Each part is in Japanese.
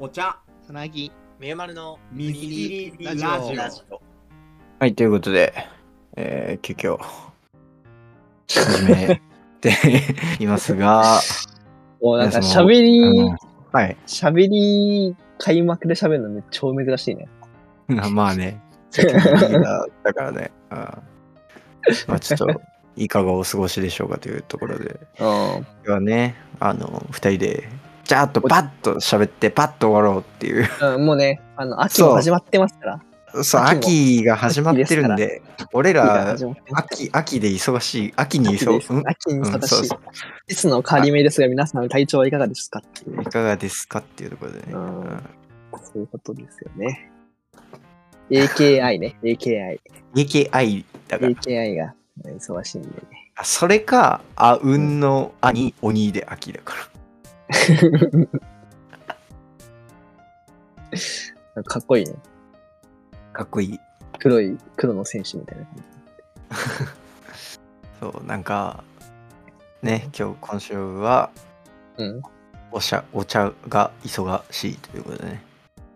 お茶つなぎみゆまるのみぎりラジオラジラジオ。はい、ということで、えー、急遽、始めて いますが、もうなんかいやその喋りうん、はい。喋り、開幕で喋るのめっちゃ超珍しいね。まあね、だからね、うんまあちょっと、いかがお過ごしでしょうかというところで、うん。今日はね、あの、二人で、じゃーっとパッと喋って、パッと終わろうっていう、うん、もうね、あの、秋も始まってますから。そう、秋が始まってるんで、俺ら、秋、秋で忙しい、秋に忙うん秋にうん忙しい。いつの変わり目ですが、皆さん体調はいかがですかっていうい。かがですかっていうところでね。そういうことですよね。AKI ね、AKI。AKI だから。AKI が忙しいんでね。あそれか、あうんの兄、鬼で秋だから。かっこいいね。かっこいい。黒い、黒の戦士みたいな感 そう、なんか、ね、今日、今週は、じ。うん。お茶、お茶が忙しいということでね。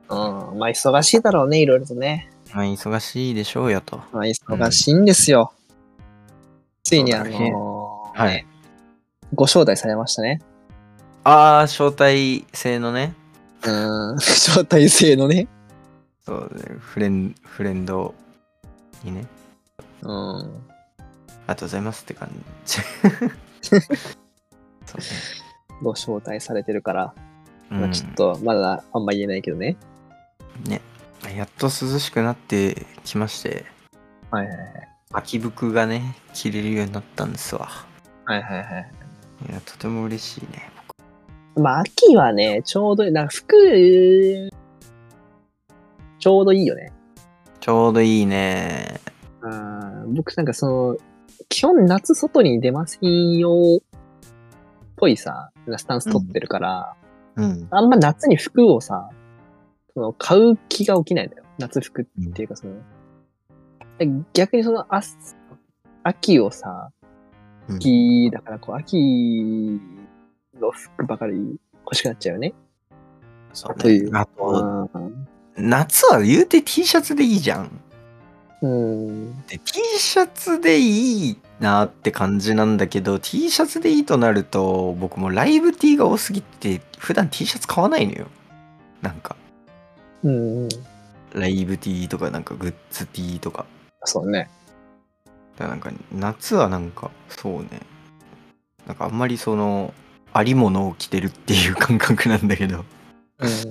うん、まあ忙しいだろうね、いろいろとね。まあ、忙しいでしょうよと。まあ忙しいんですよ。ついにあのーはい。ご招待されましたね。ああ、招待制のね、うん、招待制のね。そうね、フレンフレンドにね、うん。ありがとうございますって感じ。そうね。ご招待されてるから、うんまあちょっとまだあんま言えないけどね。やっと涼しくなってきまして、はいはいはい。秋服がね、着れるようになったんですわ。はいはいはい。いや、とても嬉しいね。まあ秋はね、ちょうどいい、なんか服、ちょうどいいよね。ちょうどいいね。うん僕なんかその、基本夏外に出ませんよ、ぽいさ、スタンス取ってるから、うん。あんま夏に服をさ、その買う気が起きないんだよ。夏服っていうかその、で逆にその、あ秋をさ、うん秋だからこう、秋の服ばかり欲しくなっちゃうよね。そうというね。あと、うん夏は言うて T シャツでいいじゃん。うん。で T シャツでいいなって感じなんだけど T シャツでいいとなると僕もライブ T が多すぎて普段 T シャツ買わないのよなんかうん。ライブ T とかなんかグッズ T とかそうね。だからなんか夏はなんかそうねなんかあんまりそのありものを着てるっていう感覚なんだけどうん。そ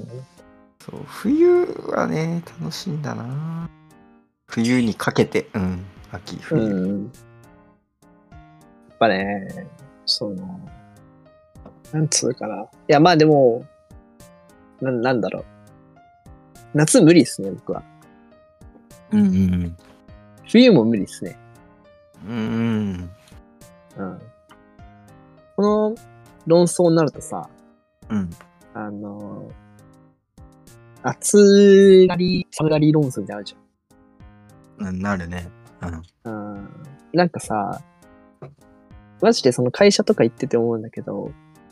う冬はね楽しいんだな冬にかけてうん秋冬、うん。やっぱね、その、なんつうかな。いや、まあでも、ななんだろう。夏無理っすね、僕は。うんうん冬も無理っすね。うんうんうん。この論争になるとさ、うん。あの、暑がり、寒がり論争みたいなのあるじうんなるね。うん。なんかさ、マジでその会社とか行ってて思うんだけど、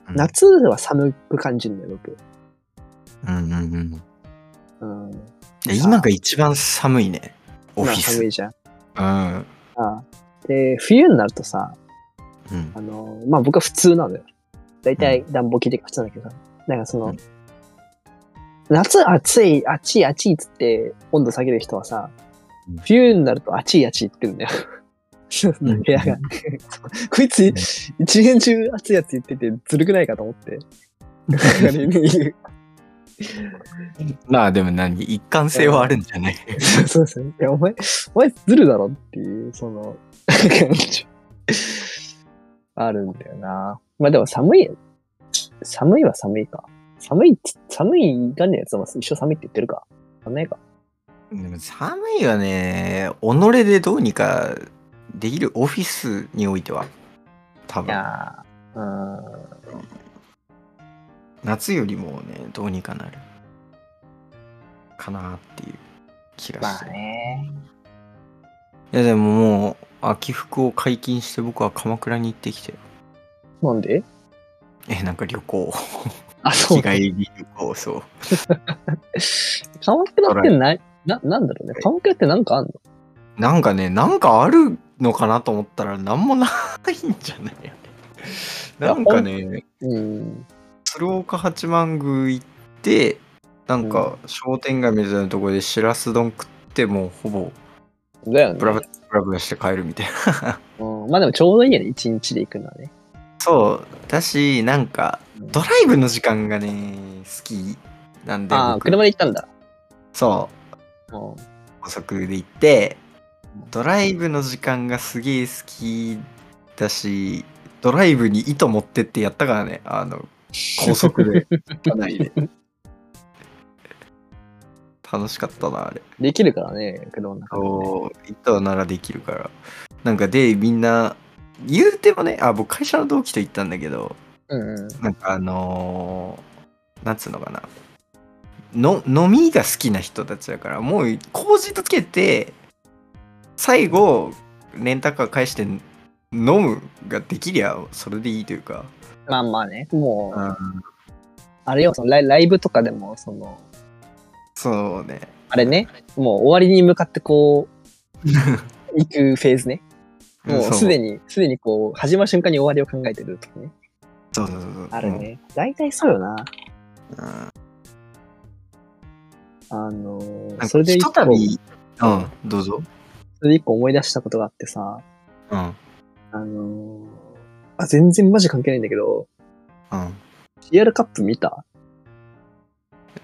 うん。夏は寒く感じるんだよ、僕。うんうんうん。うん。今が一番寒いね。オフィス。今寒いじゃん。うん。ああ。で、冬になるとさ、うん。あの、まあ僕は普通なのよ。だいたい暖房効いてるから普通なんだけどさ。なんかその、うん夏暑い、暑い、暑いっつって温度下げる人はさうん、冬になると暑い、暑いって言ってんだよ。うん 部屋が。こいつ、一年中暑いやつ言っててずるくないかと思って。まあでも何一貫性はあるんじゃない？そうですね。いや、お前、お前ずるだろっていう、その、感じあるんだよな。まあでも寒い、寒いは寒いか。寒いっつ、寒いがねやつは一生寒いって言ってるか。寒いか。でも寒いはね己でどうにかできるオフィスにおいては多い分やー、うーん。夏よりもねどうにかなるかなっていう気がまあして、ね。いやでももう秋服を解禁して僕は鎌倉に行ってきてなんで？え、なんか旅行。あ、そう日。帰り旅行、そう。鎌倉ってな、な、なんだろうね。鎌倉ってなんかあんの？なんかね、なんかあるのかなと思ったら、なんもないんじゃないなんかね、うん。鶴岡八幡宮行って、なんか商店街みたいなところでしらす丼食って、もうほぼだよねブ。ラブラブラブラして帰るみたいな。うん、まあでもちょうどいいよね。一日で行くのはね。そう、だし、なんか、ドライブの時間がね、好きなんで、ああ、僕車で行ったんだ。そう、うん高速で行って、ドライブの時間がすげえ好きだし、ドライブに糸持ってってやったからね、あの、高速で、車内で。楽しかったな、あれ。できるからね、車の中でね、そう、糸ならできるから。なんかで、みんな、言うてもね、あ、僕会社の同期と行ったんだけど、うんうん。なんかあのーなんつうのかな。の飲みが好きな人たちだから、もう麹とつけて、最後、レンタカー返して飲むができりゃ、それでいいというか。まあまあね。もう、うん、あれよ、そのライライブとかでも、その、そうね。あれね、もう終わりに向かってこう、行くフェーズね。もうすでに。に、すでにこう、始まる瞬間に終わりを考えてるとかね。そうそうそうそう。あるね。大体そうよな。うん。あのそれで一個、うん、どうぞ。それで一個思い出したことがあってさ、うん。あのーあ、全然マジ関係ないんだけど、うん。CR カップ見た？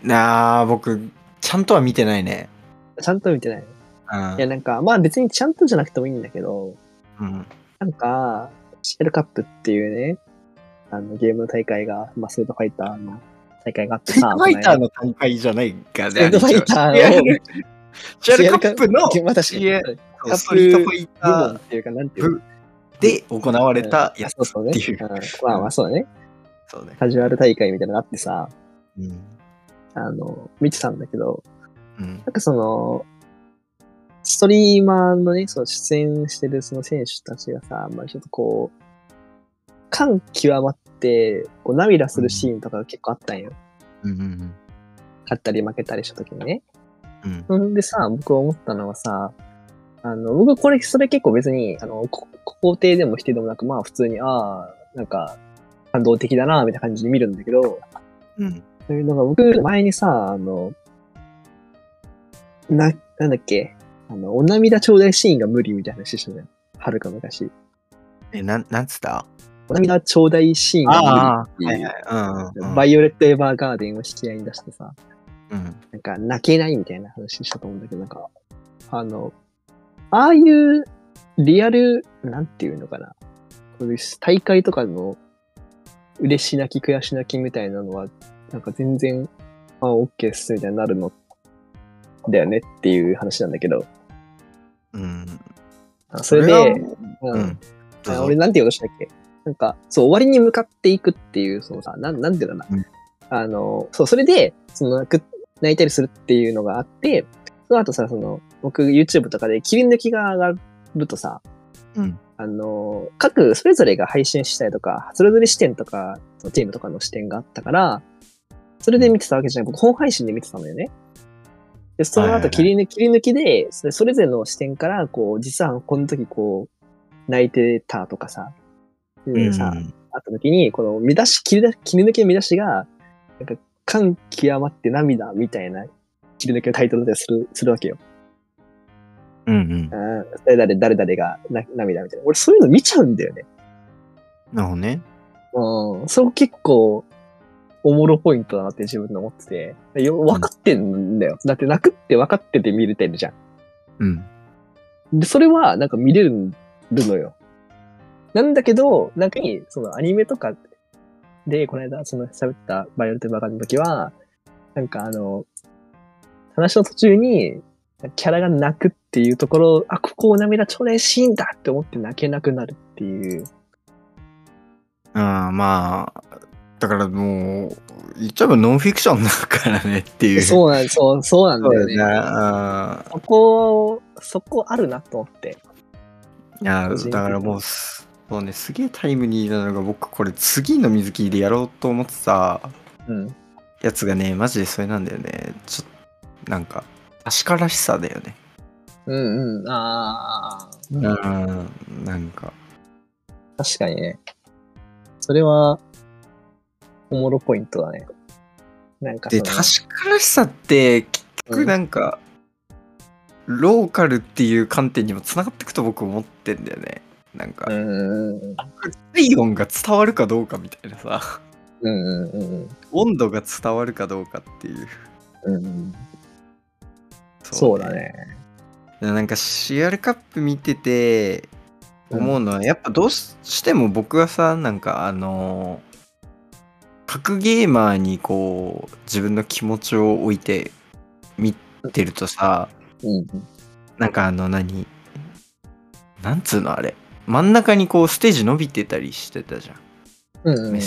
なあ、僕、ちゃんとは見てないね。ちゃんと見てない。うんいや、なんか、まあ別にちゃんとじゃなくてもいいんだけど、うん。なんか、CL カップっていうね、あの、ゲームの大会が、まあ、スートファイターの大会があってさ、ファイターの大会じゃないかね。スートファイターの、シェルカップの CL カップファイターっていうか、なんていうので行われたやつそうそうね。っていううんまあまあそうだね。そうね。カジュアル大会みたいなのがあってさ、うん。あの、見てたんだけど、うん。なんかその、ストリーマーのね、その出演してるその選手たちがさ、まあちょっとこう、感極まって、こう涙するシーンとかが結構あったんよ。うんうん勝ったり負けたりした時にね。うん。ほんでさ、僕思ったのはさ、あの、僕これ、それ結構別に、あの、こ肯定でも否定でもなく、まあ普通に、ああ、なんか、感動的だな、みたいな感じで見るんだけど、うん。そういうのが僕、前にさ、あの、な、なんだっけ、あの、お涙頂戴シーンが無理みたいな話したじゃん。はるか昔。え、なん、なんつった？お涙頂戴シーンが無理っていう、はいうんうん。バイオレット・エヴァーガーデンを引き合いに出してさ、うん。なんか泣けないみたいな話したと思うんだけど、なんか、あの、ああいうリアル、なんていうのかな。こういう大会とかの嬉し泣き悔し泣きみたいなのは、なんか全然、あ、オッケーっすみたいになるのだよねっていう話なんだけど、うん。あそれで、はううん俺なんて言おうとしたっけ？なんか、そう、終わりに向かっていくっていう、そのさ、なん、なんていうのかな。うんあの、そう、それで、その泣いたりするっていうのがあって、その後さ、その、僕 YouTube とかで切り抜きが上がるとさ、うん。あの、各、それぞれが配信したりとか、それぞれ視点とか、そのチームとかの視点があったから、それで見てたわけじゃない。僕、本配信で見てたのよね。で、その後切り抜き、切り抜きで、それぞれの視点から、こう、実はこの時こう、泣いてたとかさ、でさ、あった時に、この見出し、切り出切り抜きの見出しが、なんか、感極まって涙みたいな切り抜きのタイトルでする、するわけよ。うんうん。うん誰々、誰々がな涙みたいな。俺そういうの見ちゃうんだよね。なるほどね。うん。そこ結構、おもろポイントだなって自分で思ってて。よ分かってんだよ。だって泣くって分かってて見れてるじゃん。うん。で、それはなんか見れるのよ。なんだけど、なんかに、そのアニメとかで、この間、その喋ったバイオレットバカの時は、なんかあの、話の途中に、キャラが泣くっていうところ、あ、ここお涙ちょうだいシーンだって思って泣けなくなるっていう。ああ、まあ、だからもう、言っちゃえばノンフィクションだからねっていう。うそうなん、そう、そうなんだよね。あそこ、そこあるなと思って。いや、だからもうす、そうね、すげえタイムリーなのが、僕、これ次の水切りでやろうと思ってたうん。やつがね、マジでそれなんだよね。ちょっと、なんか、確からしさだよね。うんうん。ああ、うん、なんか、確かにね。それは、おもろポイントだね。なんかそで、の確からしさって、結局なんか、ローカルっていう観点にもつながってくと僕思ってんだよね。なんか、うんうんうん。体温が伝わるかどうかみたいなさ、うんうんうん温度が伝わるかどうかっていう。うん。うん。そうだ。ね。なんか CR カップ見てて思うのは、やっぱどうしても僕はさ、なんかあの格ゲーマーにこう自分の気持ちを置いて見てるとさ、うん。なんかあの何なんつうのあれ真ん中にこうステージ伸びてたりしてたじゃん、うん。うんうん。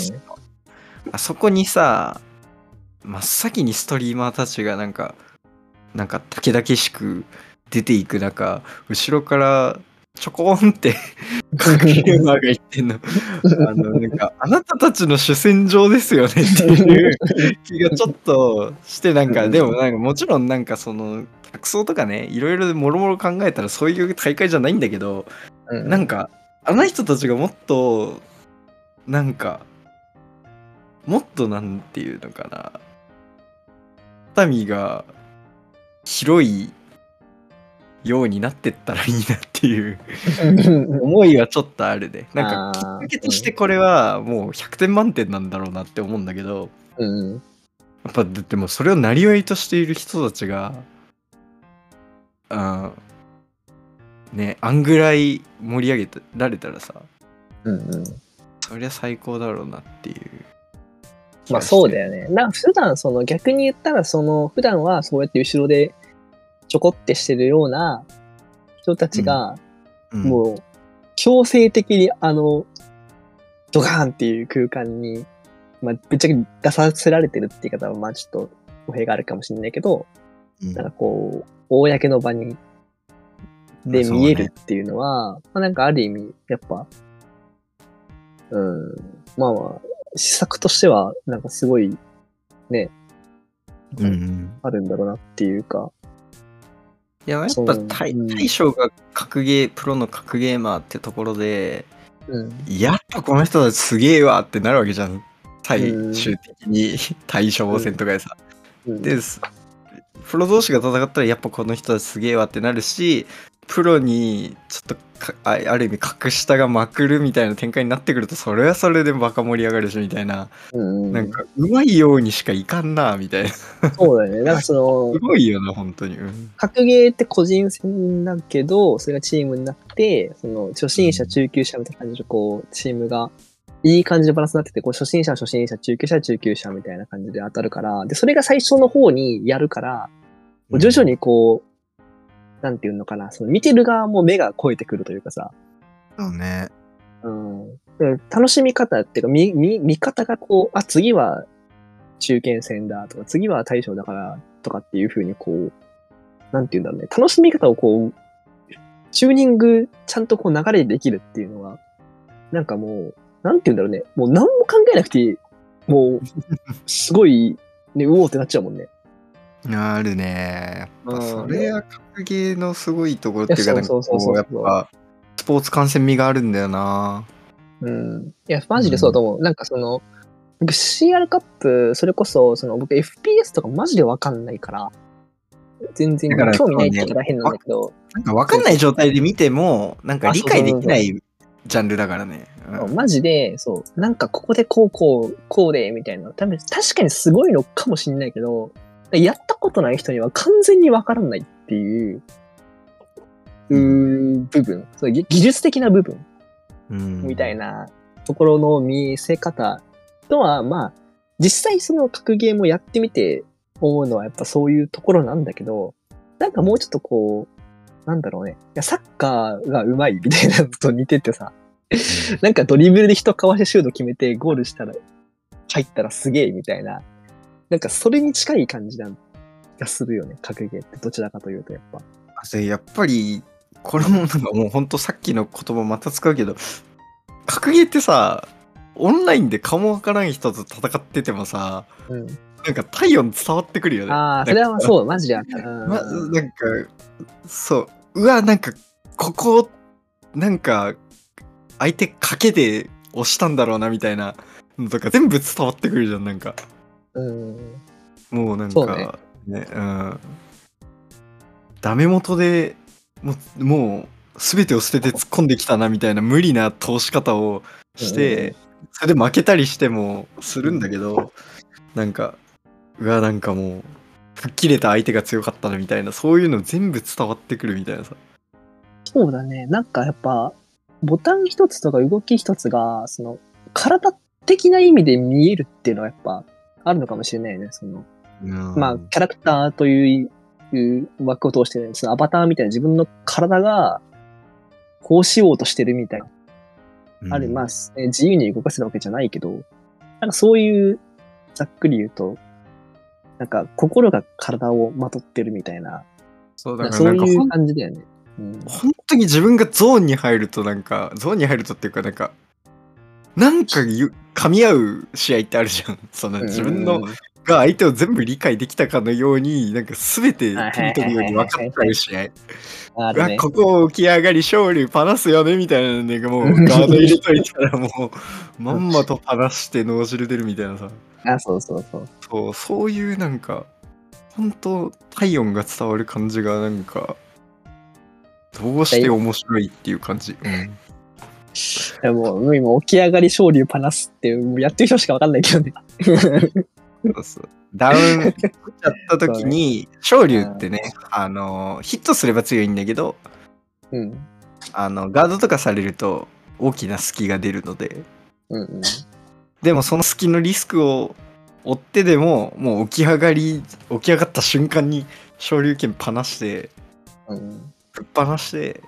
あそこにさ真っ先にストリーマーたちがなんかなんかた々しく出ていく中後ろからちょこんって格ゲーマーが言ってんの。あのなんか あなたたちの主戦場ですよねっていう気がちょっとしてなんかうん。でもなんかもちろんなんかその客層とかねいろいろもろもろ考えたらそういう大会じゃないんだけどうん。なんかあの人たちがもっとなんかもっとなんていうのかな民が広いようになってったらいいなっていう 思いはちょっとあるねなんかきっかけとしてこれはもう100点満点なんだろうなって思うんだけどうんうん。やっぱでもそれをなりわいとしている人たちがあーねあんぐらい盛り上げられたらさうんうん。そりゃ最高だろうなっていうまあそうだよよね。な普段その逆に言ったらその普段はそうやって後ろでちょこってしてるような人たちがももう強制的にあのドカーンっていう空間にまあぶっちゃけ出させられてるって言い方はまあちょっと語弊があるかもしれないけどうん。なんかこう公の場にで見えるっていうのは、まあなんかある意味やっぱうんまあまあ施策としてはなんかすごいねうんうん。あるんだろうなっていうか、いややっぱ大将が格ゲープロの格ゲーマーってところでうん、やっぱこの人たちすげえわってなるわけじゃん。最うん終的に対処戦とかでさ、うん、ですプロ同士が戦ったらやっぱこの人たちすげえわってなるしプロにちょっとかあある意味格下がまくるみたいな展開になってくるとそれはそれでバカ盛り上がるしみたいな、うんうん、なんかうまいようにしかいかんなみたいな。すそうだよね。なんかその、ごいよな本当に、うん。格ゲーって個人戦だけど、それがチームになって、その初心者、中級者みたいな感じで、こう、チームがいい感じのバランスになってて、こう、初心者、初心者、中級者、中級者みたいな感じで当たるから、で、それが最初の方にやるから、徐々にこう、なんていうのかな、その見てる側も目が超えてくるというかさ、そうねうん。で楽しみ方っていうか、見、見、見方がこう、あ、次は中堅戦だとか、次は大将だからとかっていう風にこう、なんていうんだろうね、楽しみ方をこう、チューニングちゃんとこう流れでできるっていうのは、なんかもう、なんていうんだろうね、もう何も考えなくていい。もう、すごい、ね、うおーってなっちゃうもんね。あるね。やっぱうん。それは格ゲーのすごいところっていうかなんかこそううやっぱスポーツ観戦味があるんだよな。うん。いや、マジでそうだと思う。なんかその、僕 CR カップ、それこそ、その僕 FPS とかマジでわかんないから、全然興味ないって言ったら変なんだけど、なんか分かんない状態で見てもなんか理解できないジャンルだからね。うん。マジで、そう、なんかここでこうこう、こうで、みたいな。多分確かにすごいのかもしれないけど、やったことない人には完全にわからないっていう、うー部分、そう技技術的な部分うん。みたいなところの見せ方とは、まあ、実際その格ゲーもやってみて思うのはやっぱそういうところなんだけど、なんかもうちょっとこう、なんだろうね。いや、サッカーが上手いみたいなのと似ててさ、なんかドリブルで人かわしてシュート決めてゴールしたら、入ったらすげえみたいな、なんかそれに近い感じなんがするよね、格ゲーってどちらかというとやっぱ。でやっぱりこれもなんかもうほんとさっきの言葉また使うけど格ゲーってさ、オンラインで顔もわからん人と戦っててもさ、うん。なんか体温伝わってくるよね。ああ、それはそう、マジであった。うん ま、なんか、そう、うわ、なんか、ここ、なんか、相手賭けで押したんだろうなみたいなのとか全部伝わってくるじゃん、なんか。うん。もうなんそうねか、ね、うん。ダメ元でもう、もう、すべてを捨てて突っ込んできたなみたいな無理な通し方をして、それで負けたりしてもするんだけど、なんか、うわ、なんかもう、吹っ切れた相手が強かったなみたいな、そういうの全部伝わってくるみたいなさ。そうだね。なんかやっぱ、ボタン一つとか動き一つが、その、体的な意味で見えるっていうのはやっぱ、あるのかもしれないよね。その、まあ、キャラクターといういう枠を通して、ね、そのアバターみたいな自分の体が、こうしようとしてるみたいな。うん、ある、まあ、ね自由に動かせるわけじゃないけど、なんかそういう、ざっくり言うと、なんか心が体をまとってるみたいな、そうだからそういうなんかほん感じだよね。うん、本当に自分がゾーンに入るとなんかゾーンに入るとっていうかなんかなんかゆ噛み合う試合ってあるじゃん。その自分のうん。が相手を全部理解できたかのようになんか全て手に取るように分かっちゃう試合。あるね。ここ起き上がり勝利パナすよねみたいなのがもうガード入れといたらもう まんまとパナして脳汁出るみたいなさ。あ、そうそうそう。そうそういうなんか本当体温が伝わる感じがなんかどうして面白いっていう感じ、うんでも、もう今、起き上がり昇竜パナスって、もうやってる人しかわかんないけどね。そうそうダウンしちゃった時に昇竜ってねあのヒットすれば強いんだけどうん。あのガードとかされると大きな隙が出るのでうんうん。でもその隙のリスクを追ってでももう起き上がり起き上がった瞬間に昇竜拳パナしてうん。ぶっ放して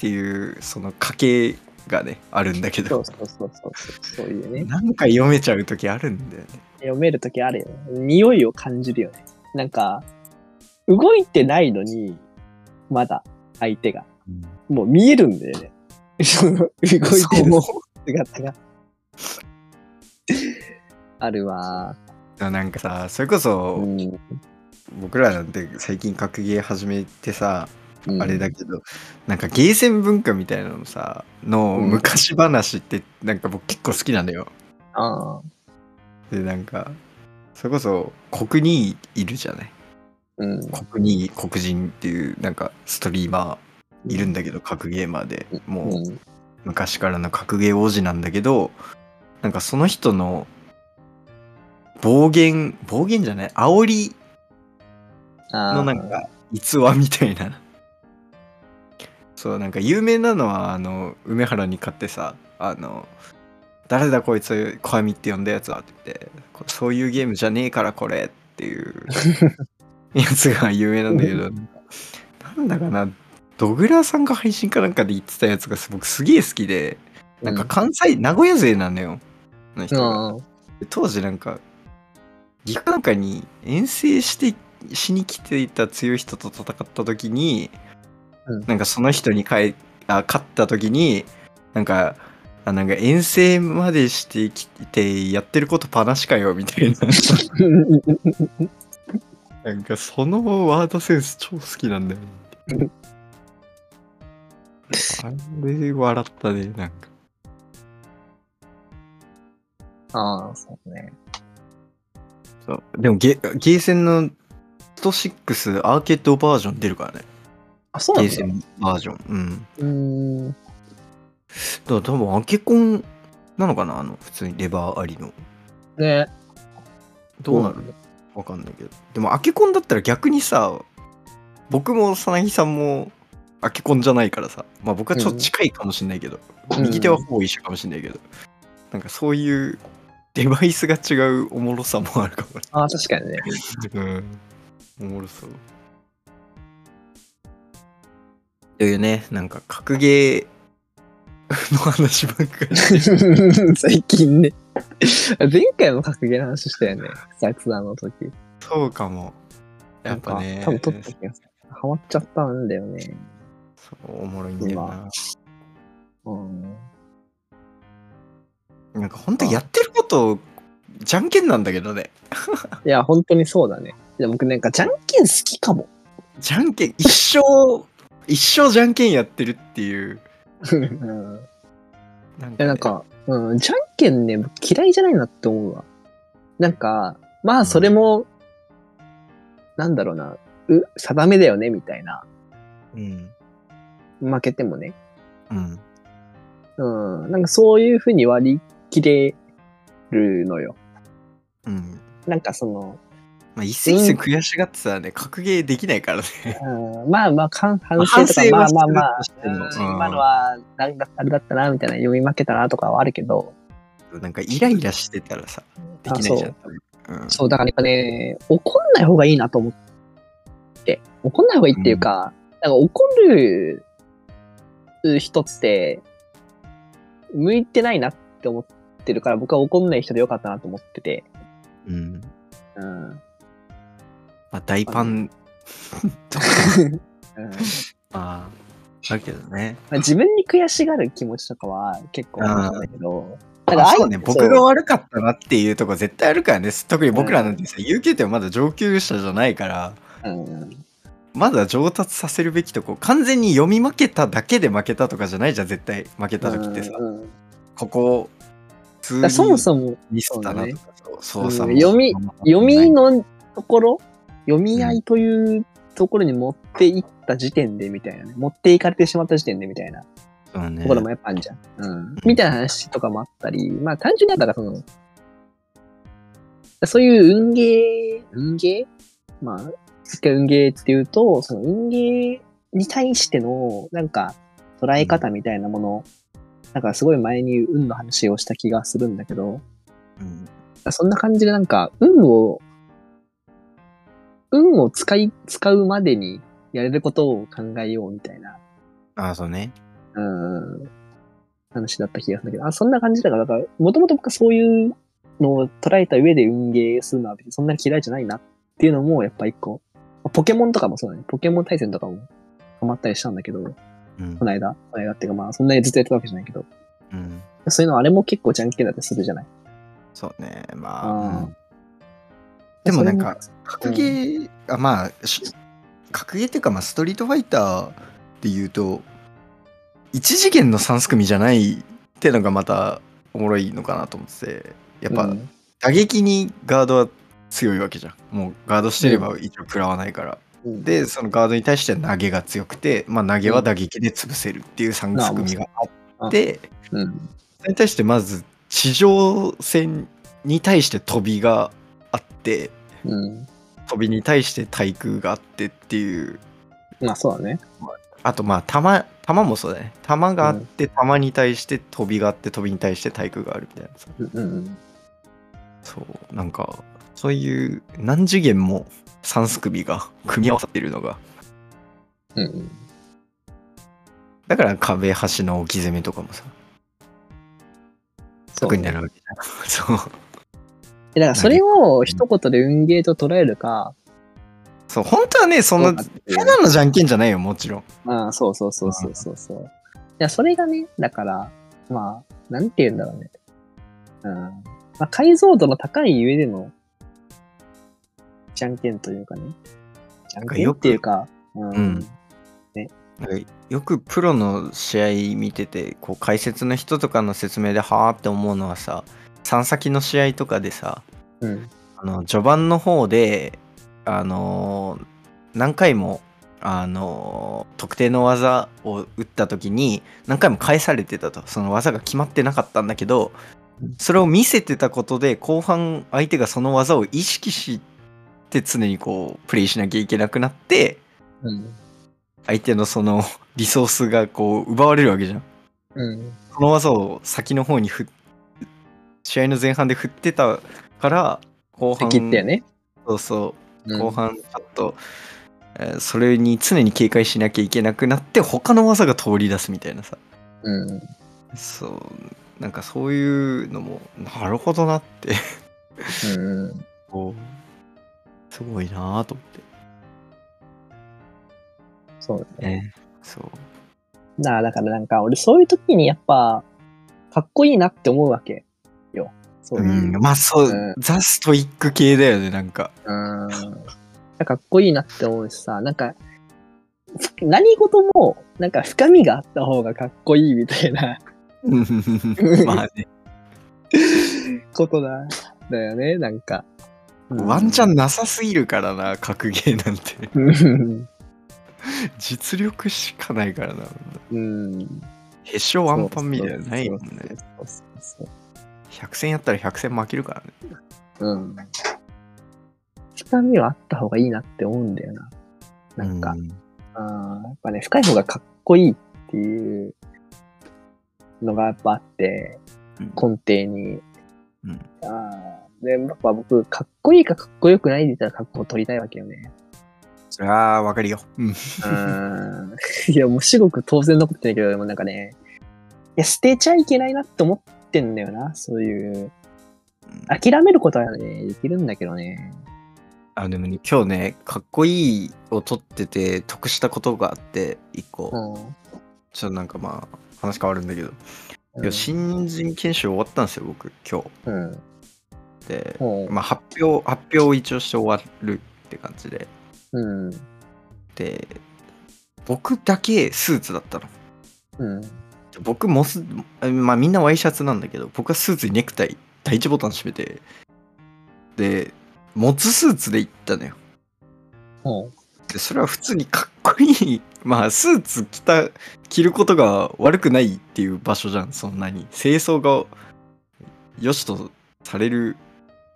っていうその賭けがねあるんだけどそうそうそうそう。そういうね。なんか読めちゃう時あるんだよね読めるときあるよね。匂いを感じるよね。なんか、動いてないのに、まだ相手が。もう見えるんだよね。動いてる姿が。あるわ。なんかさそれこうそん。僕らなんて最近格ゲー始めてさ、うんあれだけどなんかゲーセン文化みたいなのさのうん昔話ってなんか僕結構好きなんだよ。ああ。でなんかそれこそ国にいるじゃない？うん。国に黒人っていうなんかストリーマーいるんだけど格ゲーマーでもううん。昔からの格ゲー王子なんだけどなんかその人の暴言暴言じゃない？煽り。のなんか逸話みたいなそうなんか有名なのはあの梅原に勝ってさあの誰だこいつ小網って呼んだやつはって言ってこそういうゲームじゃねえからこれっていう やつが有名なんだけどなんだかなドグラさんが配信かなんかで言ってたやつが僕すげえ好きでなんか関西、名古屋勢なのよ。の人が当時なんか岐阜なんかに遠征してしに来ていた強い人と戦った時に、うん。なんかその人にかえあ勝った時になんかあなんか遠征までしてきてやってることパナしかよみたいな。なんかそのワードセンス超好きなんだよね。あれ笑ったねなんか。ああ、そうね。そう。でもゲゲーセンのスト6アーケードバージョン出るからねあ、そうなんだ。ゲーセンバージョン。うん。うーん。だ多分アケコンなのかな？あの普通にレバーありの。ね。どうなるわかんないけど。でもアケコンだったら逆にさ僕もさなぎさんもアケコンじゃないからさ。まあ僕はちょっと近いかもしんないけど、うん。右手はほぼ一緒かもしんないけど、なんかそういうデバイスが違うおもろさもあるかも。ねああ、確かにね。うん。おもろそうというねなんか格ゲーの話ばっかり 最近ね。前回も格ゲーの話したよね。サクサの時。そうかもやっぱね多分撮った気がする。ハマっちゃったんだよね。そうおもろいんだよなうん。なんか本当やってること、じゃんけんなんだけどね。いや、本当にそうだね。でも僕なんかじゃんけん好きかも。じゃんけん、一生、一生じゃんけんやってるっていう。うん。なんえ、なんか、うん、じゃんけんね、僕嫌いじゃないなって思うわ。なんか、まあ、それも、なんだろうな、う、定めだよね、みたいな。うん。負けてもね。うん。うん。なんかそういうふうに割り切れるのよ。うん。なんかその、まあ、一戦一戦悔しがってたらね、格ゲーできないからね。うん、まあまあ、かん反まあ省とか、まあまあまあ、今のは、なんだあれだったな、みたいな、読み負けたなとかはあるけど、なんかイライラしてたらさ、できないじゃん。うん。そう、だからね、怒んない方がいいなと思って。怒んない方がいいっていうか、なんか怒る人って、向いてないなって思ってるから、僕は怒んない人でよかったなと思ってて。うん。うん。まあ、大パン。とか、うん。まあ、だけどね。まあ自分に悔しがる気持ちとかは結構あるんだけど、なんかあそうね、相僕が悪かったなっていうとこ絶対あるからね。特に僕らなんてさ、UQ ってまだ上級者じゃないから、そううん。まだ上達させるべきとこ、完全に読み負けただけで負けたとかじゃないじゃん、絶対負けた時ってさ。うんうんここ、そもそそもミスったなとか、そううん操作も読み読みのところ、読み合いというところに持っていった時点でみたいなね。持っていかれてしまった時点でみたいなところもやっぱあるじゃん。うん。みたいな話とかもあったり、まあ単純にだからその、そういう運ゲー、運ゲー？まあ、一回運ゲーっていうと、その運ゲーに対しての、なんか、捉え方みたいなもの、なんかすごい前に運の話をした気がするんだけど、うんそんな感じでなんか、運を、運を使い、使うまでにやれることを考えようみたいな、あ、そうね。うん、話だった気がするんだけど、あ、そんな感じだから、だから、もともと僕はそういうのを捉えた上で運ゲーするのは別にそんなに嫌いじゃないなっていうのも、やっぱ一個、ポケモンとかもそうだね。ポケモン対戦とかもハマったりしたんだけど、うんこの間、この間っていうかまあ、そんなにずっとやってたわけじゃないけど、うん。そういうのあれも結構じゃんけんだったりするじゃない。そうね。まあ。うんうんでもなんかそ、格ゲー、あまあ、し格ゲーっていうか、まあ、ストリートファイターで言うと、一次元の三すくみじゃないってのがまたおもろいのかなと思ってて、やっぱうん。打撃にガードは強いわけじゃん。もうガードしてれば一応食らわないから。うん。で、そのガードに対しては投げが強くて、まあ投げは打撃で潰せるっていう三すくみがあって、うん。それに対してまず地上戦に対して飛びがあって、うん。飛びに対して対空があってっていう。まあそうだね。あとまあ弾弾もそうだね。弾があって弾に対して飛びがあって飛びに対して対空があるみたいなさ。うんうん。そう。なんかそういう何次元も三すくみが組み合わさっているのが。うんうん。だから壁端の置き攻めとかもさ。そう得になるわけじゃん。そうだからそれを一言で運ゲーと捉えるか、そう本当はねそんなただのじゃんけんじゃないよもちろんああ、そうそうそうそうそうそう。いや、それがね、だから、まあ、なんて言うんだろうね。うん。まあ、解像度の高い上での、じゃんけんというかね。じゃんけんっていうか、うん。うんなんかよくプロの試合見ててこう解説の人とかの説明ではあって思うのはさ3先の試合とかでさうん。あの序盤の方であのー何回もあのー特定の技を打った時に何回も返されてたとその技が決まってなかったんだけどうんそれを見せてたことで後半相手がその技を意識して常にこうプレイしなきゃいけなくなってうん。相手のそのリソースがこう奪われるわけじゃん。うん。その技を先の方に振っ試合の前半で振ってたから後半敵ってよね。そうそううん後半ちょっと、えーそれに常に警戒しなきゃいけなくなって他の技が通り出すみたいなさうん。そうなんかそういうのもなるほどなってうん。すごいなと思ってそうだね。ねそうだから、だからなんか、俺そういう時にやっぱ、かっこいいなって思うわけ。そういう。うん、まあそう、うんザ・ストイック系だよね、なんか。うん。かっこいいなって思うしさ、なんか、ふ何事も、なんか深みがあった方がかっこいいみたいな まあね、ことだ、だよね、なんか。ワンチャンなさすぎるからな、格ゲーなんて。ン。実力しかないからな。うん。へしょワンパンみたいなのないもんね。そうそうそう100戦やったら100戦負けるからね。そう。うん。深みはあった方がいいなって思うんだよな。なんか、うんあーやっぱね、深い方がかっこいいっていうのがやっぱあって、根底に。うんあーで、やっぱ僕、かっこいいかかっこよくないで言ったらかっこを取りたいわけよね。それはわかるよ。うん。いや、もう至極当然のこと言ってんだけど、でもなんかね、いや、捨てちゃいけないなって思ってんだよな、そういう。諦めることはね、できるんだけどね。あでもね、今日ね、かっこいいを取ってて得したことがあって、一個。うん。ちょっとなんかまあ、話変わるんだけど、うん新人研修終わったんですよ、僕、今うん。日。で、うん。まあ、発表、発表を一応して終わるって感じで。うん。で、僕だけスーツだったの。うん。僕もす、まあみんなワイシャツなんだけど、僕はスーツにネクタイ、第一ボタン閉めて、で、モツスーツで行ったのよ。うん。で、それは普通にかっこいい。まあ、スーツ着た、着ることが悪くないっていう場所じゃん、そんなに。清掃が良しとされる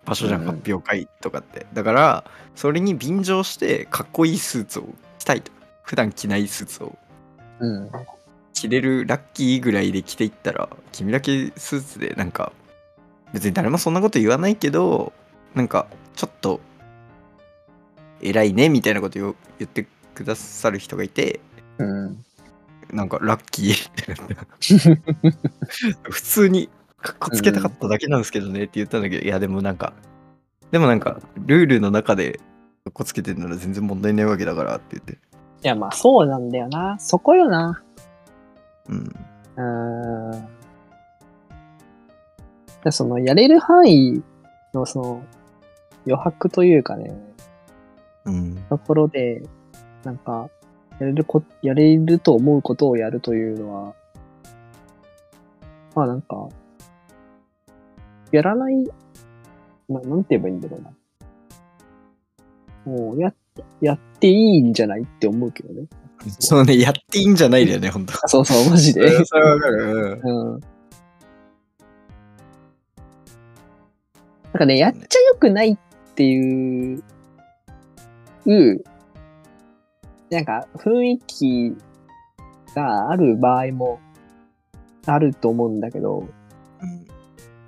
場所じゃん、うんうん発表会とかって。だから、それに便乗して、かっこいいスーツを着たいと。普段着ないスーツをうん。着れるラッキーぐらいで着ていったら君だけスーツでなんか別に誰もそんなこと言わないけどなんかちょっと偉いねみたいなことを言ってくださる人がいてうん。なんかラッキーってなって普通にかっこつけたかっただけなんですけどねって言ったんだけど、いやでもなんかでもなんかルールの中でかっこつけてるなら全然問題ないわけだからって言っていや、まあそうなんだよな。そこよな。うんうーん。でその、やれる範囲の、その、余白というかね、うんところで、なんか、やれるこ、やれると思うことをやるというのは、まあなんか、やらない、まあなんて言えばいいんだろうな。もう、や、やっていいんじゃないって思うけどね。そうねやっていいんじゃないだよね本当あそうそう、マジで。それはわかる、うんうん。なんかね、やっちゃよくないっていう、う、なんか雰囲気がある場合もあると思うんだけど、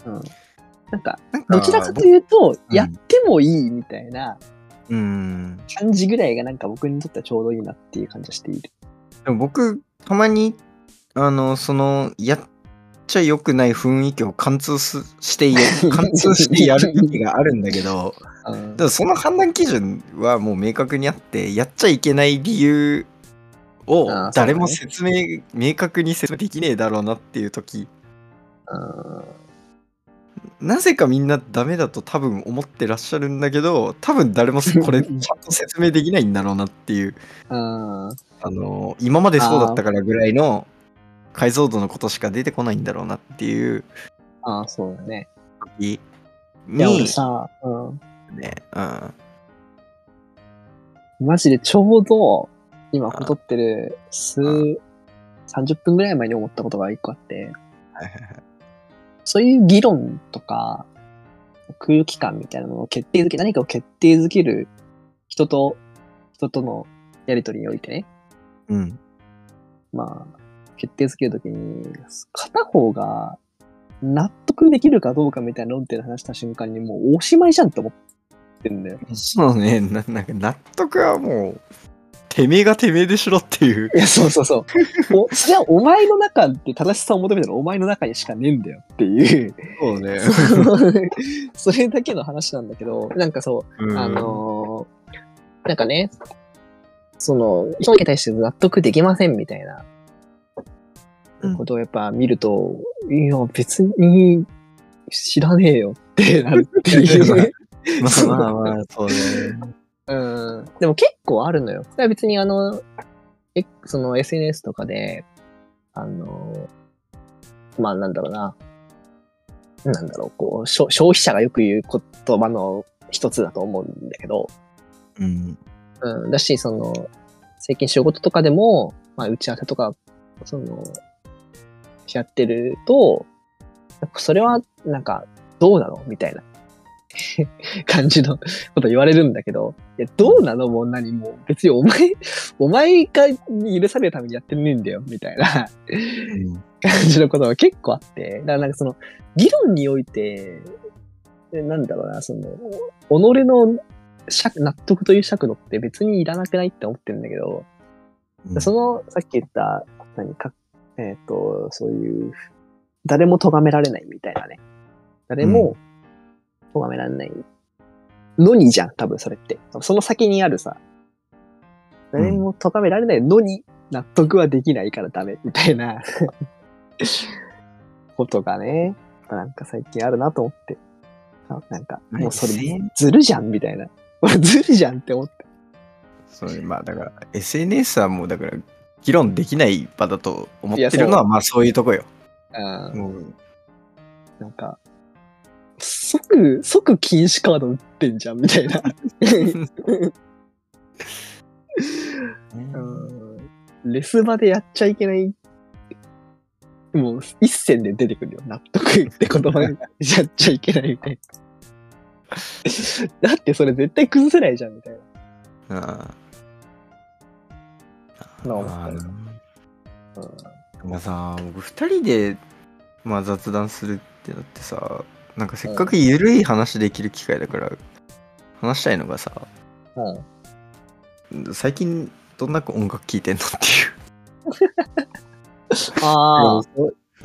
うん。なんか、なんかどちらかというと、うんやってもいいみたいなうん。感じぐらいがなんか僕にとってはちょうどいいなっていう感じがしている。でも僕たまにあのそのやっちゃ良くない雰囲気を貫通すしてや 貫通してやる時があるんだけどうん。でもその判断基準はもう明確にあってやっちゃいけない理由を誰も説明、明確に説明できねえだろうなっていう時。うんなぜかみんなダメだと多分思ってらっしゃるんだけど多分誰もこれちゃんと説明できないんだろうなっていう。うんあの今までそうだったからぐらいの解像度のことしか出てこないんだろうなっていう。ああ、そうだね。時いや、俺にさ、うん。ね、うん、マジでちょうど、今、撮ってる数、30分ぐらい前に思ったことが一個あって、はいはいはいそういう議論とか、空気感みたいなのを決定づけ、何かを決定づける人と、人とのやりとりにおいてね、うん。まあ、決定づけるときに、片方が納得できるかどうかみたいな論点で話した瞬間にもうおしまいじゃんって思ってんだよ。そうね。ななんか納得はもうてめえがてめえでしろっていういや、そうそうそう。おそれはお前の中で正しさを求めたらお前の中にしかねえんだよっていう、そうね、それだけの話なんだけど、なんかそう、うんあのーなんかね、その、人に対して納得できませんみたいなうんことをやっぱ見ると、いや、別に、知らねえよってなるっていう。まあまあまあ、そうね。うん。でも結構あるのよ。だから別にあの、えその SNS とかで、あの、まあなんだろうな。なんだろう、こう、消消費者がよく言う言葉の一つだと思うんだけど、うん。うん。だし、その、最近仕事とかでも、まあ打ち合わせとか、その、やってると、やっぱそれは、なんか、どうなの？みたいな 感じのこと言われるんだけど、いや、どうなの？もう何も、別にお前、お前が許されるためにやってねえんだよ、みたいな。感じのことが結構あって、だからなんかその、議論において、えなんだろうな、その、己の尺納得という尺度って別にいらなくないって思ってるんだけど、うん。その、さっき言った、何か、えっ、と、そういう、誰も咎められないみたいなね。誰も咎められないのにじゃん、多分それって。その先にあるさ、誰も咎められないのに納得はできないからダメみたいな ことがね、なんか最近あるなと思って。あなんか、もうそれねずるじゃんみたいな。ずるじゃんって思って。そうまあだから SNS はもうだから議論できない場だと思ってるのはまあそういうとこよ。うんうんなんか、即、即禁止カード打ってんじゃん、みたいな。うんレス場でやっちゃいけない。もう、一線で出てくるよ。納得って言葉がやっちゃいけないみたいな。だってそれ絶対崩せないじゃん、みたいな。ああな思ったまあまあさ僕二人で、まあ、雑談するってなってさなんかせっかくゆるい話できる機会だから話したいのがさうん。最近どんな音楽聴いてんのっていう。あ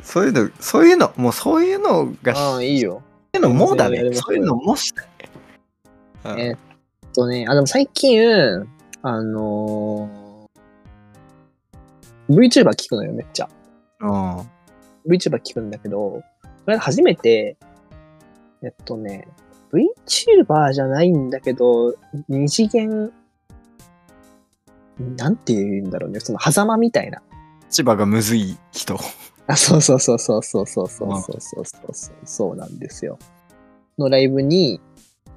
そういうのそういうのもうそういうのがあ、うん、いいよ。そういうのもだね。そういうのもしたいうん。えーっとね、あ、でも最近、あのー、VTuber 聞くのよ、めっちゃ。あ VTuber 聞くんだけど、これ初めて、えっとね、VTuber じゃないんだけど、二次元、なんて言うんだろうね、その狭間みたいな。千葉がむずい人 あ、そうそうそうそうそうそうそうそうそうそうそうそうなんですよ。のライブに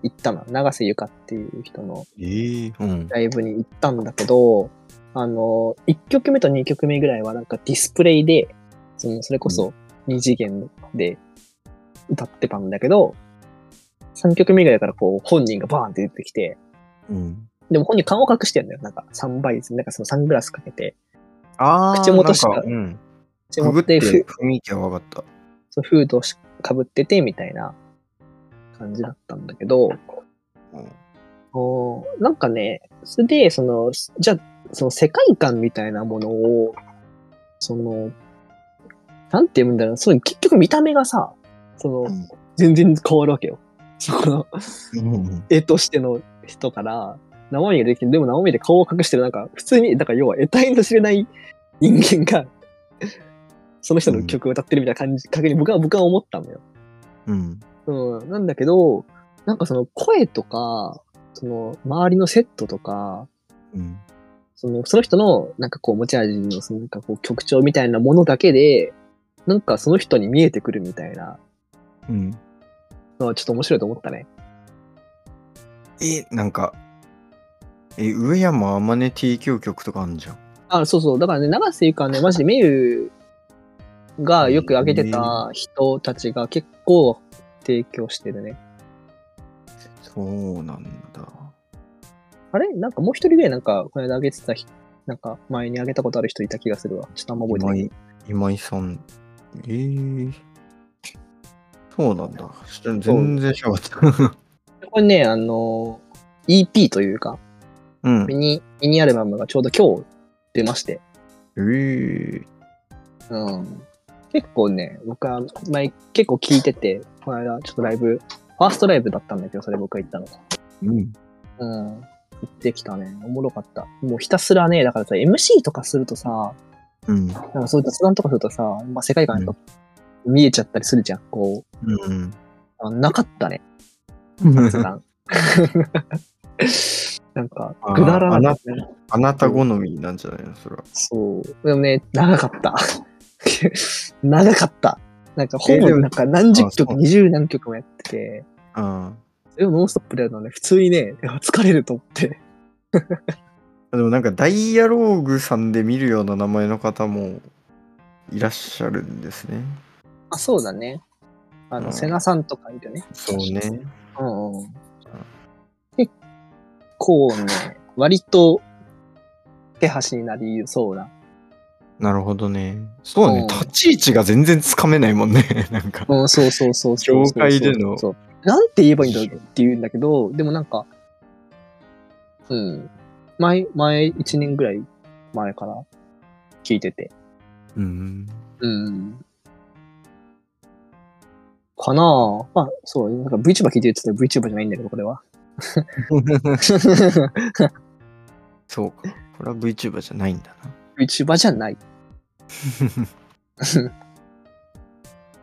行ったの。長瀬ゆかっていう人のええうんライブに行ったんだけど、あの、1曲目と2曲目ぐらいはなんかディスプレイで、その、それこそ2次元で歌ってたんだけど、3曲目ぐらいからこう本人がバーンって出てきて、うん。でも本人顔を隠してんだよ。なんか3倍図、なんかそのサングラスかけて、ああ口元しかうん。口元でふ雰囲気は分かった。そうフードをしかぶっててみたいな感じだったんだけど、うん。おーなんかね、それで、その、じゃあ、その世界観みたいなものを、その、なんて言うんだろう、その結局見た目がさ、その、うん。全然変わるわけよ。そこの、うん絵としての人から、生身ができて、でも生身で顔を隠してる、なんか、普通に、だから要は得体の知れない人間が、その人の曲を歌ってるみたいな感じ、確認僕は、僕は思ったのよ。うん。うん、なんだけど、なんかその声とか、その周りのセットとか、うん。そのその人のなんかこう持ち味のそのなんかこう曲調みたいなものだけで、なんかその人に見えてくるみたいなうんのはちょっと面白いと思ったね。えなんかえ上山あまね提供曲とかあんじゃんあ、そうそう。だからね、長瀬ゆかはね、マジでメユがよく上げてた人たちが結構提供してるね。そうなんだあれ？なんかもう一人ぐらいなんか、この間上げてた人、なんか前に上げたことある人いた気がするわ。ちょっとあんま覚えてない。今井今井さんえー、そうなんだ全然知らなかった これね、あの、EP というか、うんミニ、ミニアルバムがちょうど今日出まして、えー、うん。結構ね、僕は前結構聞いてて、この間ちょっとライブ、ファーストライブだったんだけど、それ僕が行ったの。うんうん。行ってきたね。おもろかった。もうひたすらね、だからさ、MC とかするとさ、うんなんかそういう雑談とかするとさ、まあ世界観と見えちゃったりするじゃん。こうん。う、あなかったね。雑談 なんか、くだらなかったね。あなた好みなんじゃないのそれは。そう。でもね、長かった。長かった。なんか、ほぼなんか何十曲、二十何曲もやってて、うん。それをノンストップでやるのね、普通にね、疲れると思って。でもなんかダイアローグさんで見るような名前の方もいらっしゃるんですね。あ、そうだね。あの、うんセナさんとかいるね。そうね。うんうん。結構ね、割と手端になりそうな。なるほどね。そうねうん。立ち位置が全然つかめないもんね。なんか。うん、そうそうそうそうそう。業界でのそうなんて言えばいいんだろうって言うんだけど、でもなんか、うん。前、前、1年ぐらい前から聞いてて。うん。うん。かなぁ。まあ、そう、なんか VTuber 聞いてるって言ったら VTuber じゃないんだけど、これは。そうか。これは VTuber じゃないんだな。VTuber じゃない。なる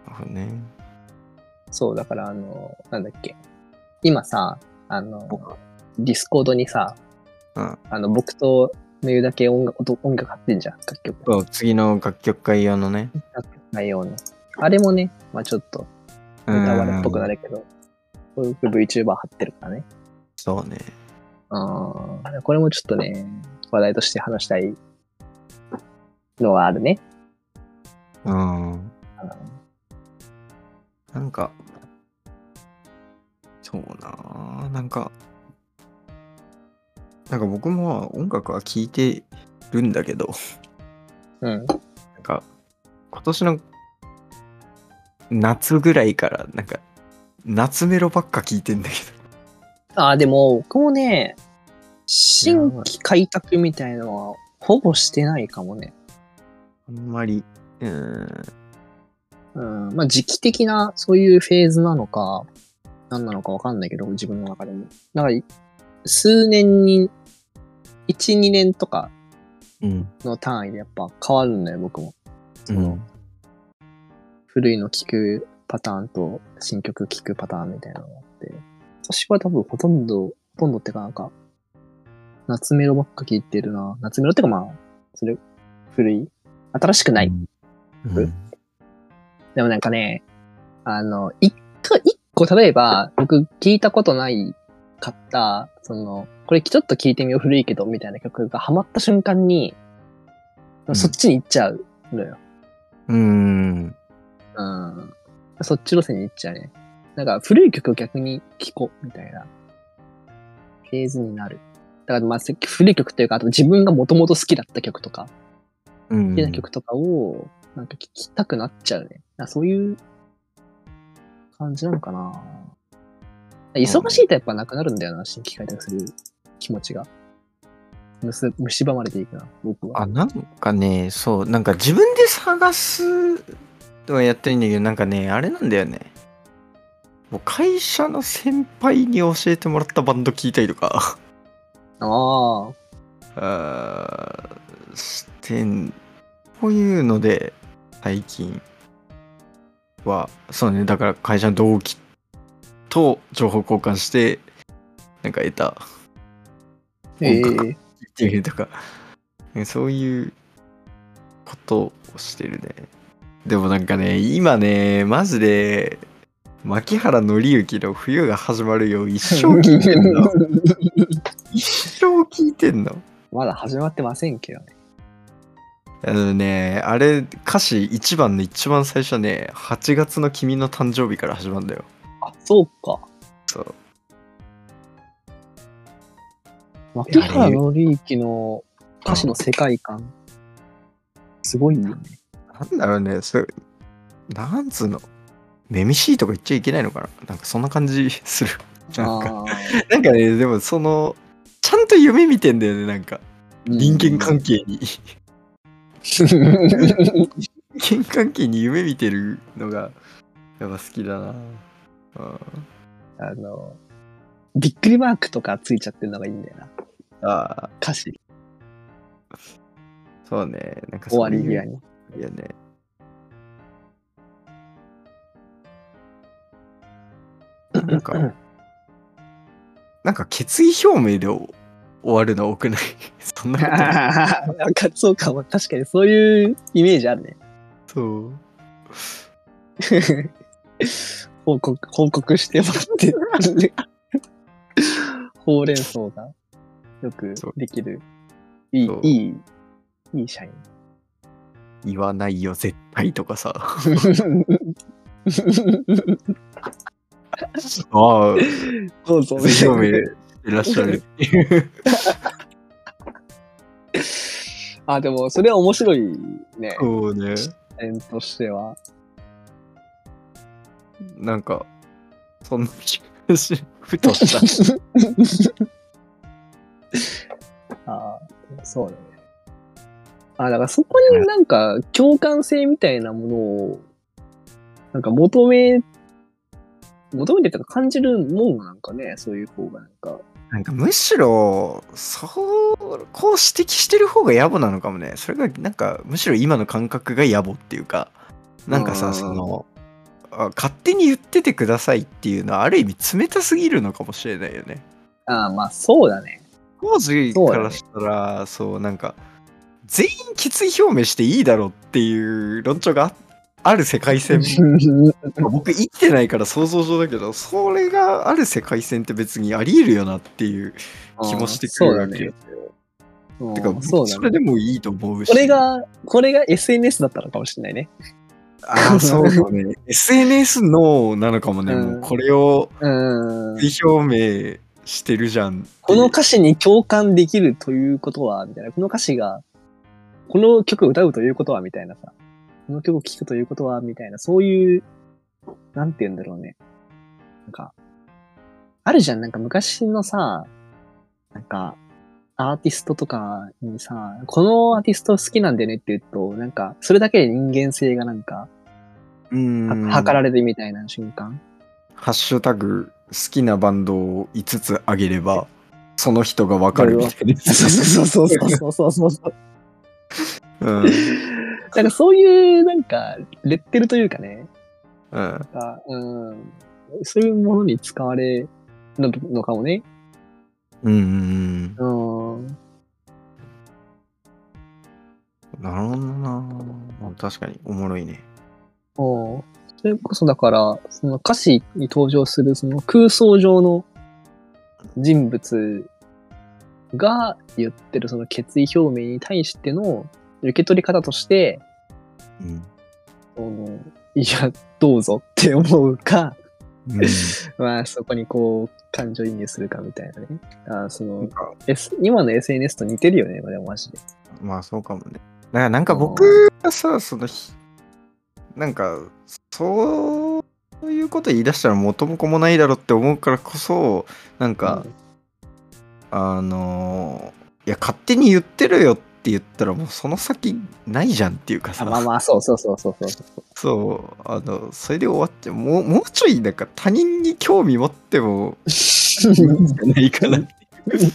ほどね。そう、だからあの、なんだっけ。今さ、あの、ディスコードにさ、うんあの、僕とメユだけ音楽音音楽貼ってんじゃん、楽曲。そう、次の楽曲会用のね。内容の。あれもね、まあちょっと歌割れっぽくなる。るけど、そういう VTuber 貼ってるからね。そうね。ああ、これもちょっとね、話題として話したいのはあるね。うん。うんなんか、そうななんか、なんか僕も音楽は聴いてるんだけど、うん。なんか、今年の夏ぐらいから、なんか、夏メロばっか聴いてんだけああ、でも、僕もね、新規開拓みたいのは、ほぼしてないかもね。ど、あんまり、うーん、うん。まあ、時期的な、そういうフェーズなのか、何なのかわかんないけど、自分の中でも。なんか、数年に、1、2年とかうん、の単位でやっぱ変わるんだよ、僕も。その、うん古いの聞くパターンと新曲聞くパターンみたいなのがあって、私は多分ほとんど、ほとんどってかなんか、夏メロばっか聞いてるな。夏メロってかまあ、それ、古い新しくない。うんでもなんかね、あの、一個、一個例えば、僕聞いたことないかった、その、これちょっと聞いてみよう古いけど、みたいな曲がハマった瞬間に、んそっちに行っちゃうのよ。うん、うん。そっち路線に行っちゃうね。なんか古い曲を逆に聴こうみたいなフェーズになる。だからまあせ古い曲というか、あと自分がもともと好きだった曲とか、うん好きな曲とかをなんか聴きたくなっちゃうね。そういう感じなのかな。忙しいとやっぱなくなるんだよな、新規開拓する気持ちが。むす、蝕まれていくな、僕は。あ、なんかね、そう、なんか自分で探すとはやってるんだけど、なんかね、あれなんだよね。もう会社の先輩に教えてもらったバンド聞いたりとか、ああ。してん、こういうので、最近は、そうね、だから会社の同期と情報交換して、なんか得たええ音楽っていうとか、ねそういうことをしてるね。でもなんかね、今ね、マジで、牧原紀之の冬が始まるよ、一生聞いてんの。一生聞いてんの？まだ始まってませんけどね。あのね、あれ、歌詞一番の一番最初ね、8月の君の誕生日から始まるんだよ。あ、そうか。そう。牧原紀之の歌詞の世界観、すごいよね。なんだろうね、それ、なんつうの、メミシーとか言っちゃいけないのかな？なんかそんな感じする。なんか、あなんかね、でもその、ちゃんと夢見てんだよね、なんか。ー人間関係に。人間関係に夢見てるのが、やっぱ好きだな。うんあの、びっくりマークとかついちゃってるのがいいんだよな。ああ、歌詞、そうね。なんか終わり際に。いやね。なんか、なんか決意表明で終わるの多くない？そんなことな そうかも。確かにそういうイメージあるね。そう。報告、報告して待って。ほうれん草がよくできる。いい、いい、いい社員。言わないよ、絶対とかさ。ああ、どうぞ。決意表明してらっしゃるっていう。あ、でも、それは面白いね。そうね。点としては。なんか、そんな気がし、ふとした。ああ、そうだね。あ、だからそこになんか共感性みたいなものを、なんか求め、求めてるとか感じるもんなんかね、そういう方がなんか。なんかむしろ、そう、こう指摘してる方が野暮なのかもね。それが、なんか、むしろ今の感覚が野暮っていうか、なんかさ、うんその、あ勝手に言っててくださいっていうのは、ある意味冷たすぎるのかもしれないよね。ああ、まあそうだね。当時からしたら、そう,、なんか、全員決意表明していいだろうっていう論調があある世界線まあ 僕生きてないから想像上だけどそれがある世界線って別にありえるよなっていう気もしてくるわけよ。うんてかそうだね。それでもいいと思うし。これが、これが SNS だったのかもしれないね。ああ、そうだね。SNS のなのかもね。うんもうこれを表明してるじゃん。この歌詞に共感できるということは、みたいな。この歌詞が、この曲を歌うということは、みたいなさ。この曲を聴くということは、みたいな、そういう、なんて言うんだろうね。なんか、あるじゃん、なんか昔のさ、なんか、アーティストとかにさ、このアーティスト好きなんだよねって言うと、なんか、それだけで人間性がなんか、うーん。は測られるみたいな瞬間。ハッシュタグ好きなバンドを5つあげれば、その人がわかるみたいな。そう そうそうそうそうそうそう。うん。なんかそういう、なんか、レッテルというかね、うん。あうん、そういうものに使われるのかもね。うんうんうん。うん。なるほどな。確かにおもろいね。おうそれこそだから、その歌詞に登場するその空想上の人物が言ってるその決意表明に対しての受け取り方として、うん。そのいや、どうぞって思うか、うん、まあそこにこう感情移入するかみたいなね。あその S、今の SNS と似てるよね、でもマジで。まあそうかもね。だからなんか僕がさ、そのひ、なんか、そういうこと言い出したら元も子もないだろって思うからこそ、なんか、あのーいや、勝手に言ってるよって言ったらもうその先ないじゃんっていうかさ、あまあまあ、そうそうそうそうそうそう。あの、それで終わって、もう、もうちょいなんか他人に興味持ってもいいんじゃないかなっていう。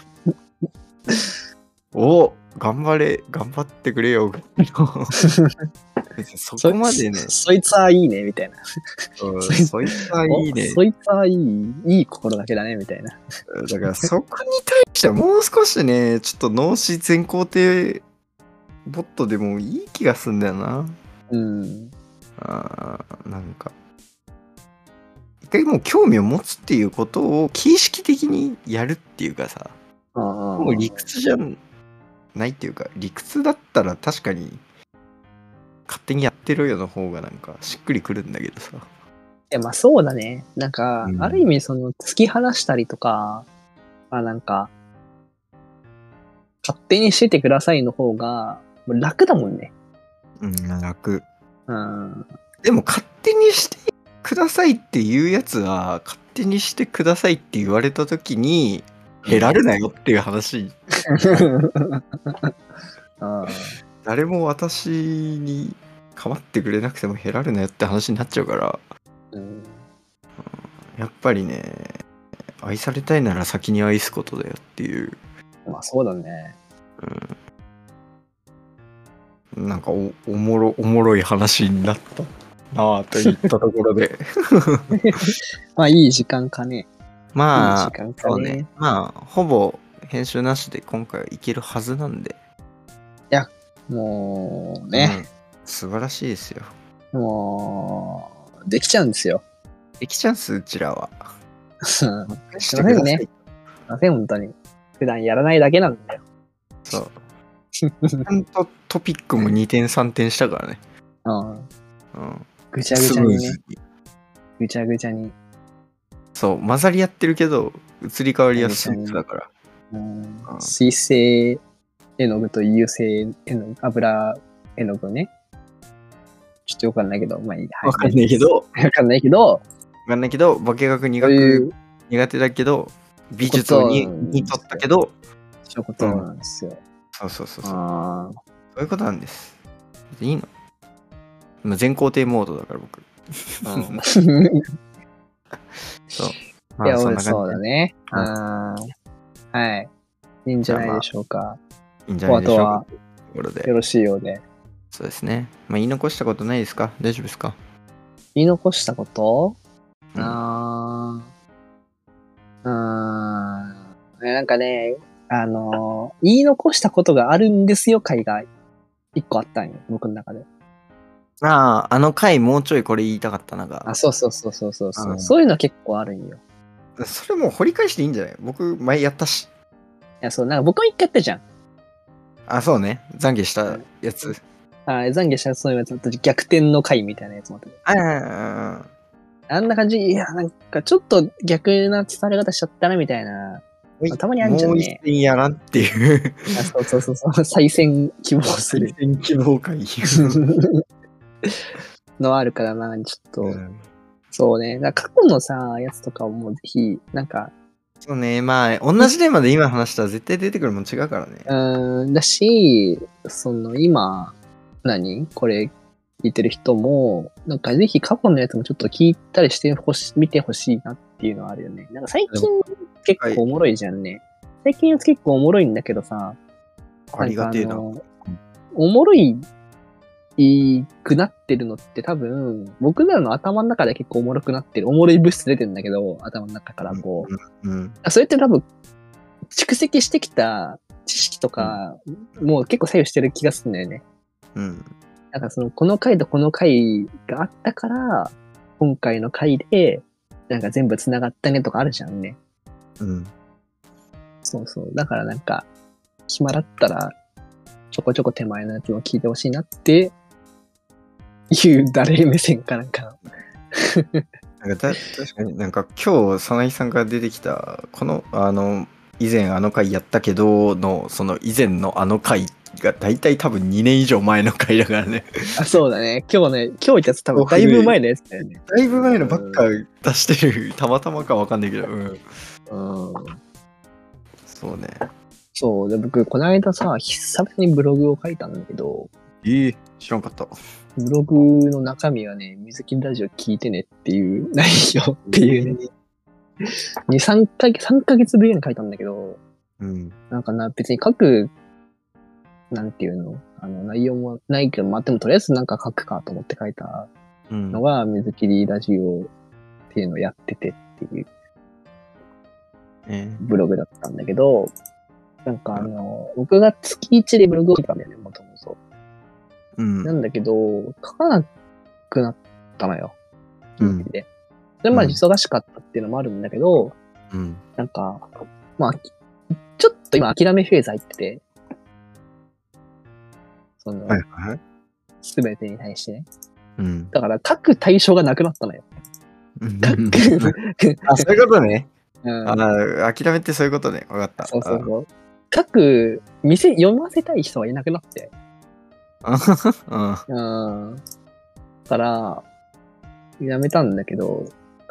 お頑張れ、頑張ってくれよ。別 にそこまでね、そいつはいいね、みたいな。うんそいつはいいねお。そいつはいい、いい心がけだね、みたいな。だからそこに対してはもう少しね、ちょっと脳死全肯定ボットでもいい気がすんだよな。うん。あーなんか。一回もう興味を持つっていうことを形式的にやるっていうかさ、ももう理屈じゃないっていうか、理屈だったら確かに勝手にやってろよの方がなんかしっくりくるんだけどさ。いや、まあそうだね。なんか、うんある意味その突き放したりとか、まあなんか、勝手にしててくださいの方が楽だもんね。うん、楽。うん。でも勝手にしてくださいっていうやつは勝手にしてくださいって言われた時に減られなよっていう話あ 誰も私に構ってくれなくても減られなよって話になっちゃうからうんやっぱりね愛されたいなら先に愛すことだよっていう、まあそうだね。うん、なんかおおもろおもろい話になったああ、といったところで。まあいい時間かね。いいまあ、時間かねそうね。。まあ、ほぼ編集なしで今回はいけるはずなんで。もうね、うん素晴らしいですよ。もう、できちゃうんですよ。できちゃんす、うちらは。すいませんね。ません、本当に。普段やらないだけなんだよ。そう。ちゃんとトピックも2点3点したからね。うん。うん。ぐちゃぐスちゃにね。ぐちゃぐちゃに。そう、混ざり合ってるけど、移り変わりはスムーズだから。うんうん水性絵の具と油性絵の具、油絵の具ね。ちょっとよくわかんないけど、まあいい。はいわかんないけ。ど、わかんないけど、わかんないけど、化学苦そういうく苦手だけど、美術をにに取ったけど、そういうことなんですよ。そうそうそうそう。あそういうことなんです。いいの今全肯定モードだから僕。そう。いや、俺まあそんな感じでそうだね。うんはい。いいんじゃないでしょうか。いいんじゃないでしょうかよ。ろしいようで。そうですね。まあ言い残したことないですか？大丈夫ですか？言い残したこと？うんあーうーん。えなんかね、あのー言い残したことがあるんですよ、回が一個あったんよ、僕の中で。ああ、あの回もうちょいこれ言いたかったなあ、が。そうそうそうそうそうそう、うんそういうの結構あるんよ。いそれもう掘り返していいんじゃない？僕前やったし。や、そう、なんか僕も一回やったじゃん。あ、そうね。懺悔したやつ。あ懺悔したそういうやつだった逆転の回みたいなやつもあった。ああ、あんな感じ、いや、なんかちょっと逆な伝わり方しちゃったな、みたいな。たまにあんじゃんねもう一戦やらんっていう。あそうそうそうそう、再選希望する戦希望会。のあるからな、ちょっと、うんそうね。過去のさ、やつとかをもうぜひ、なんか、そうね。まあ、同じテーマで今話したら絶対出てくるもん違うからね。うーん、だし、その今、何？これ聞いてる人も、なんかぜひ過去のやつもちょっと聞いたりしてほし、見てほしいなっていうのはあるよね。なんか最近結構おもろいじゃんね。最近やつ結構おもろいんだけどさ、ありがてえな。おもろい、いくなってるのって多分、僕らの頭の中で結構おもろくなってる。おもろい物質出てるんだけど、頭の中からこう。うん。あそれって多分、蓄積してきた知識とか、もう結構左右してる気がするんだよね。うん。なんかその、この回とこの回があったから、今回の回で、なんか全部繋がったねとかあるじゃんね。うん。そうそう。だからなんか、暇だったら、ちょこちょこ手前のやつも聞いてほしいなって、いう誰目線かなんかの。なんかた確かになんか今日、さなぎさんから出てきた、この、あの、以前あの回やったけどの、その以前のあの回が大体多分2年以上前の回だからね。あ、そうだね。今日ね、今日言ったやつ多分だいぶ前のやつだよね。だいぶ前のばっか出してる。たまたまかわかんないけど。うん。うん。そうね。そう。で、僕、この間さ、久々にブログを書いたんだけど、ええ知らんかった。ブログの中身はね、水木ラジオ聞いてねっていう 内容っていうね、2、3ヶ月、3ヶ月ぶりに書いたんだけど、うん。なんかな、別に書く、なんていうの？あの、内容もないけど、まあ、でもとりあえずなんか書くかと思って書いたうん。のが、水切ラジオっていうのをやっててっていうえブログだったんだけど、なんかあの、僕が月1でブログを書いたんだよね、もともと。うん。なんだけど、書かなくなったのよ。うんで。でうん忙しかったっていうのもあるんだけど、うん。なんか、まあ、ちょっと今諦めフェーズ入ってて、その、はいはい。すべてに対してね。うん。だから書く対象がなくなったのよ。書く。あ、そういうことね。うんああ、諦めてそういうことね。わかった。そうそうそう。書く、店、読ませたい人はいなくなって。あうん。だから、やめたんだけど、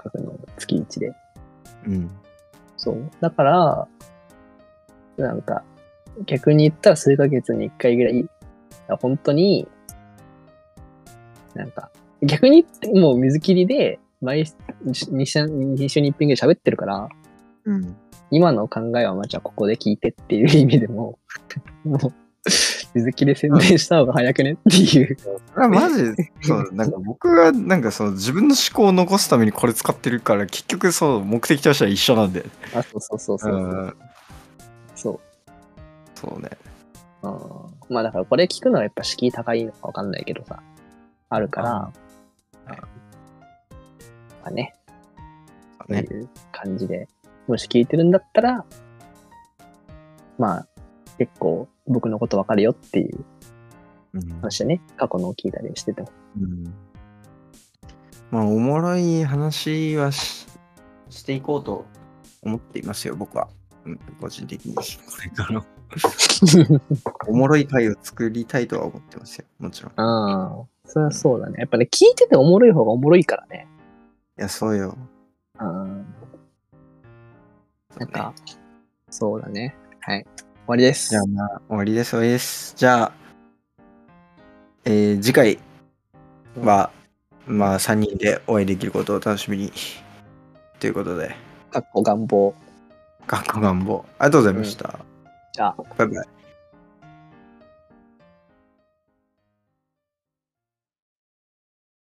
書くの月1で。うん。うん。そう。だから、なんか、逆に言ったら数ヶ月に1回ぐらい、本当に、なんか、逆に言ってもう水切りで、毎2週二週に1品ぐらい喋ってるから、うん。今の考えはまあじゃあここで聞いてっていう意味でも、もう、水切れ宣伝した方が早くねっていう。マジ？で、そう、なんか僕がなんかその自分の思考を残すためにこれ使ってるから、結局そう、目的としては一緒なんで。あ、そうそうそうそう。うん。そう。そうね。うんまあだからこれ聞くのはやっぱ敷居高いのかわかんないけどさ、あるから、はいまあね、そうね。いう感じで、もし聞いてるんだったら、まあ結構僕のことわかるよっていううん話でね、過去のを聞いたりしてても。うんまあ、おもろい話はししていこうと思っていますよ、僕は。うん、個人的に。これから。おもろい回を作りたいとは思ってますよ、もちろん。いああ、それはそうだね。やっぱね、聞いてておもろい方がおもろいからね。や、そうよ。うん。なんか、そうだね。はい。終わりです。じゃあまあ、終わりです、終わりです。じゃあ、えー次回は、まあ、3人でお会いできることを楽しみに。ということで、かっこ願望。学校願望、ありがとうございました。じゃあ、バイバイ。